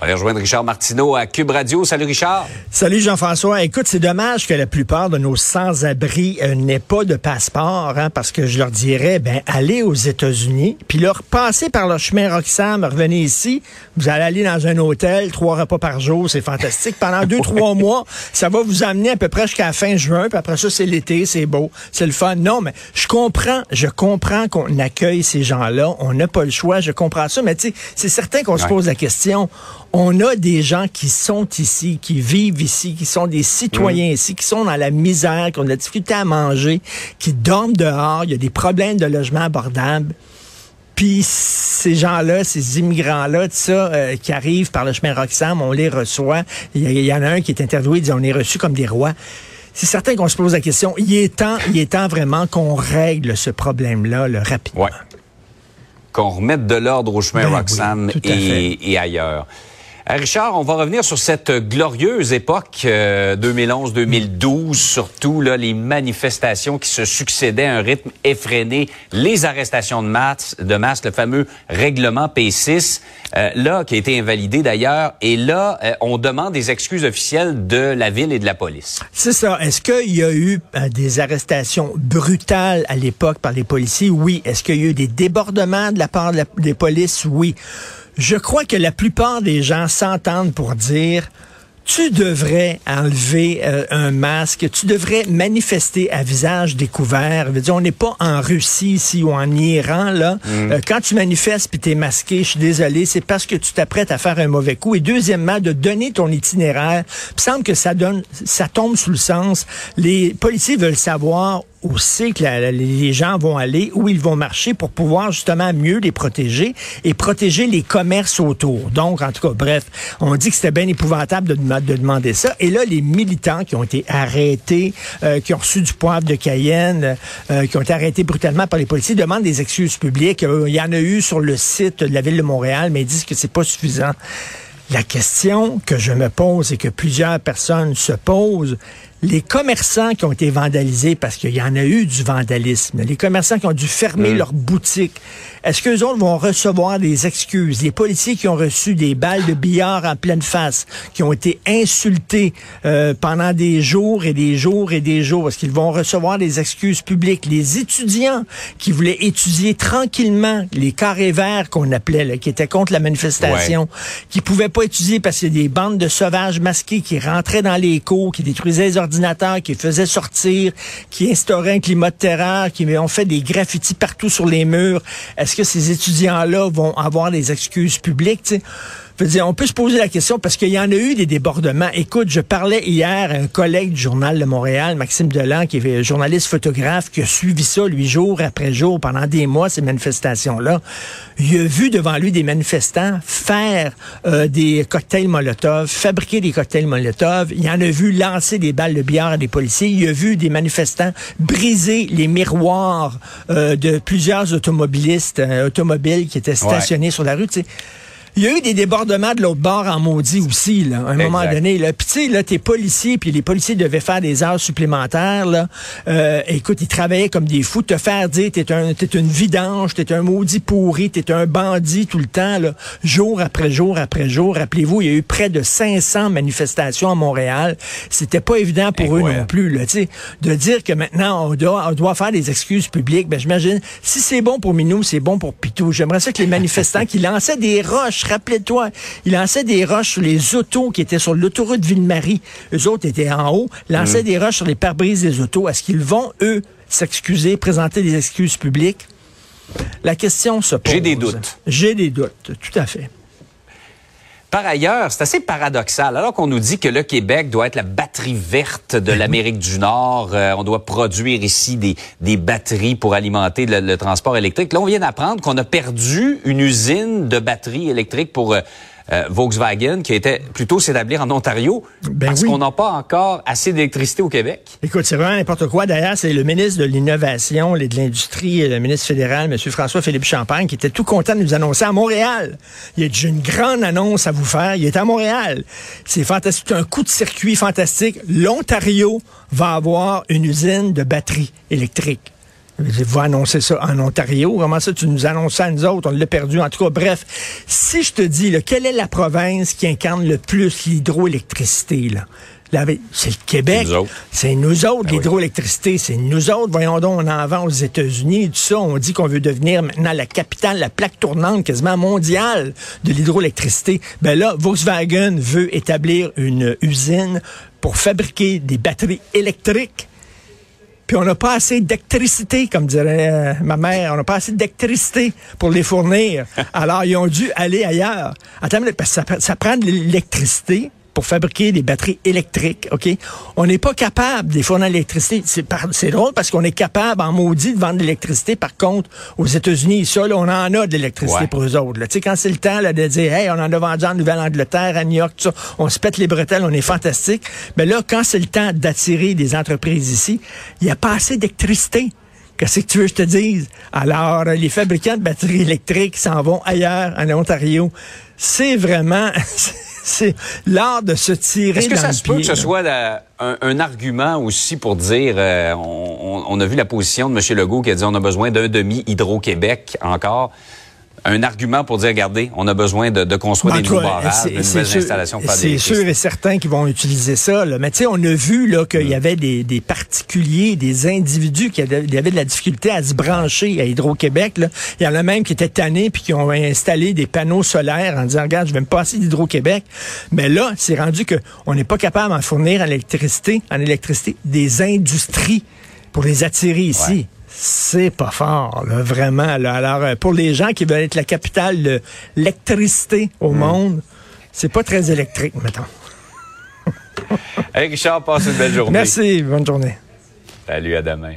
On va aller rejoindre Richard Martineau à Cube Radio. Salut Richard. Salut Jean-François. Écoute, c'est dommage que la plupart de nos sans-abri euh, n'aient pas de passeport, hein, parce que je leur dirais, ben, allez aux États-Unis, puis leur passer par le chemin Roxham, revenez ici, vous allez aller dans un hôtel, trois repas par jour, c'est fantastique. Pendant deux, trois mois, ça va vous amener à peu près jusqu'à la fin juin, puis après ça, c'est l'été, c'est beau, c'est le fun. Non, mais je comprends, je comprends qu'on accueille ces gens-là, on n'a pas le choix, je comprends ça, mais tu sais, c'est certain qu'on se pose la question on a des gens qui sont ici, qui vivent ici, qui sont des citoyens mm. ici, qui sont dans la misère, qui ont de la difficulté à manger, qui dorment dehors, il y a des problèmes de logement abordable. Puis ces gens-là, ces immigrants-là, tout ça, euh, qui arrivent par le chemin Roxham, on les reçoit. Il y, en a un qui est interviewé, il dit on est reçus comme des rois. C'est certain qu'on se pose la question. Il est temps, il est temps vraiment qu'on règle ce problème-là rapidement. Qu'on remette de l'ordre au chemin ben Roxham et ailleurs. Euh, Richard, on va revenir sur cette glorieuse époque 2011-2012, euh, surtout là, les manifestations qui se succédaient à un rythme effréné, les arrestations de masse, le fameux règlement P6, euh, là qui a été invalidé d'ailleurs, et là on demande des excuses officielles de la ville et de la police. C'est ça. Est-ce qu'il y a eu des arrestations brutales à l'époque par les policiers? Oui. Est-ce qu'il y a eu des débordements de la part des polices? Oui. Je crois que la plupart des gens s'entendent pour dire tu devrais enlever euh, un masque, tu devrais manifester à visage découvert. Veux dire, on n'est pas en Russie ici ou en Iran là. Mm. Euh, quand tu manifestes puis t'es masqué, je suis désolé, c'est parce que tu t'apprêtes à faire un mauvais coup. Et deuxièmement, de donner ton itinéraire. Il semble que ça donne, ça tombe sous le sens. Les policiers veulent savoir où c'est que les gens vont aller, où ils vont marcher pour pouvoir justement mieux les protéger et protéger les commerces autour. Donc, en tout cas, bref, on dit que c'était bien épouvantable de, de, demander ça. Et là, les militants qui ont été arrêtés, euh, qui ont reçu du poivre de Cayenne, euh, qui ont été arrêtés brutalement par les policiers, demandent des excuses publiques. Euh, il y en a eu sur le site de la ville de Montréal, mais ils disent que c'est pas suffisant. La question que je me pose et que plusieurs personnes se posent, les commerçants qui ont été vandalisés, parce qu'il y en a eu du vandalisme, les commerçants qui ont dû fermer leurs boutiques, est-ce qu'eux autres vont recevoir des excuses? Les policiers qui ont reçu des balles de billard en pleine face, qui ont été insultés euh, pendant des jours et des jours et des jours, est-ce qu'ils vont recevoir des excuses publiques? Les étudiants qui voulaient étudier tranquillement, les carrés verts qu'on appelait, qui étaient contre la manifestation, qui pouvaient pas étudier parce qu'il y a des bandes de sauvages masqués qui rentraient dans les cours, qui détruisaient les qui faisaient sortir, qui instauraient un climat de terreur, qui ont fait des graffitis partout sur les murs. Est-ce que ces étudiants-là vont avoir des excuses publiques? On peut se poser la question parce qu'il y en a eu des débordements. Écoute, je parlais hier à un collègue du Journal de Montréal, Maxime Delan, qui est journaliste photographe, qui a suivi ça, lui, jour après jour, pendant des mois, ces manifestations-là. Il a vu devant lui des manifestants faire euh, des cocktails Molotov, fabriquer des cocktails Molotov. Il en a vu lancer des balles de billard à des policiers. Il a vu des manifestants briser les miroirs euh, de plusieurs automobilistes, euh, automobiles qui étaient stationnés sur la rue. Il y a eu des débordements de l'autre bord en maudit aussi, là, à un moment donné. Là. Puis tu sais, là, t'es policier, puis les policiers devaient faire des heures supplémentaires. Là. Euh, écoute, ils travaillaient comme des fous. Te faire dire t'es un, t'es une vidange, t'es un maudit pourri, t'es un bandit tout le temps, là, jour après jour après jour. Rappelez-vous, il y a eu près de 500 manifestations à Montréal. C'était pas évident pour eux non plus, là, tu sais, de dire que maintenant on doit, on doit faire des excuses publiques. Ben j'imagine, si c'est bon pour Minou, c'est bon pour Pitou. J'aimerais ça que les manifestants qui lançaient des roches Rappelez-toi, il lançait des roches sur les autos qui étaient sur l'autoroute Ville-Marie. Eux autres étaient en haut, lançaient des roches sur les pare-brises des autos. Est-ce qu'ils vont, eux, s'excuser, présenter des excuses publiques? La question se pose. J'ai des doutes. J'ai des doutes, tout à fait. Par ailleurs, c'est assez paradoxal. Alors qu'on nous dit que le Québec doit être la batterie verte de l'Amérique du Nord, euh, on doit produire ici des, des batteries pour alimenter le, le transport électrique. Là, on vient d'apprendre qu'on a perdu une usine de batteries électriques pour euh, euh, Volkswagen qui était plutôt s'établir en Ontario Ben parce oui. qu'on n'a pas encore assez d'électricité au Québec. Écoute, c'est vraiment n'importe quoi. D'ailleurs, c'est le ministre de l'Innovation et de l'Industrie, le ministre fédéral, M. François-Philippe Champagne, qui était tout content de nous annoncer à Montréal. Il a dit, j'ai une grande annonce à vous faire. Il est à Montréal. C'est fantastique. C'est un coup de circuit fantastique. L'Ontario va avoir une usine de batteries électriques. Vous annoncez ça en Ontario. Comment ça, tu nous annonces ça à nous autres? On l'a perdu. En tout cas, bref, si je te dis, là, quelle est la province qui incarne le plus l'hydroélectricité? Là? Là, C'est le Québec. C'est nous autres. C'est nous autres, Ben l'hydroélectricité. C'est nous autres. Voyons donc, on en vend aux États-Unis et tout ça. On dit qu'on veut devenir maintenant la capitale, la plaque tournante quasiment mondiale de l'hydroélectricité. Ben là, Volkswagen veut établir une usine pour fabriquer des batteries électriques puis on n'a pas assez d'électricité, comme dirait euh, ma mère. On n'a pas assez d'électricité pour les fournir. Alors, ils ont dû aller ailleurs. Attends, parce que ça, ça prend de l'électricité pour fabriquer des batteries électriques, OK? On n'est pas capable de les fournir l'électricité. C'est drôle parce qu'on est capable, en maudit, de vendre de l'électricité. Par contre, aux États-Unis, ça, là, on en a de l'électricité Ouais. pour eux autres. Tu sais, quand c'est le temps là, de dire, hey, on en a vendu en Nouvelle-Angleterre, à New York, tout ça, on se pète les bretelles, on est fantastique. Mais là, quand c'est le temps d'attirer des entreprises ici, il n'y a pas assez d'électricité. Qu'est-ce que tu veux que je te dise? Alors, les fabricants de batteries électriques s'en vont ailleurs, en Ontario. C'est vraiment, c'est l'art de se tirer Est-ce que dans ça le se peut que ce là? soit la- un, un argument aussi pour dire, euh, on a vu la position de M. Legault qui a dit on a besoin d'un demi Hydro-Québec encore. Un argument pour dire, regardez, on a besoin de, de construire En des nouveaux barrages, de nouvelles sûr- installations. C'est sûr et certain qu'ils vont utiliser ça. Là. Mais tu sais, on a vu là qu'il y avait des, des particuliers, des individus qui avaient, de la difficulté à se brancher à Hydro-Québec. Il y en a même qui étaient tannés puis qui ont installé des panneaux solaires en disant, regarde, je vais me passer d'Hydro-Québec. Mais là, c'est rendu que on n'est pas capable d'en fournir en électricité, en électricité des industries pour les attirer ici. Ouais. C'est pas fort, là, vraiment. Là. Alors, euh, pour les gens qui veulent être la capitale de l'électricité au monde, c'est pas très électrique, mettons. Hey, Richard, passe une belle journée. Merci, bonne journée. Salut, à demain.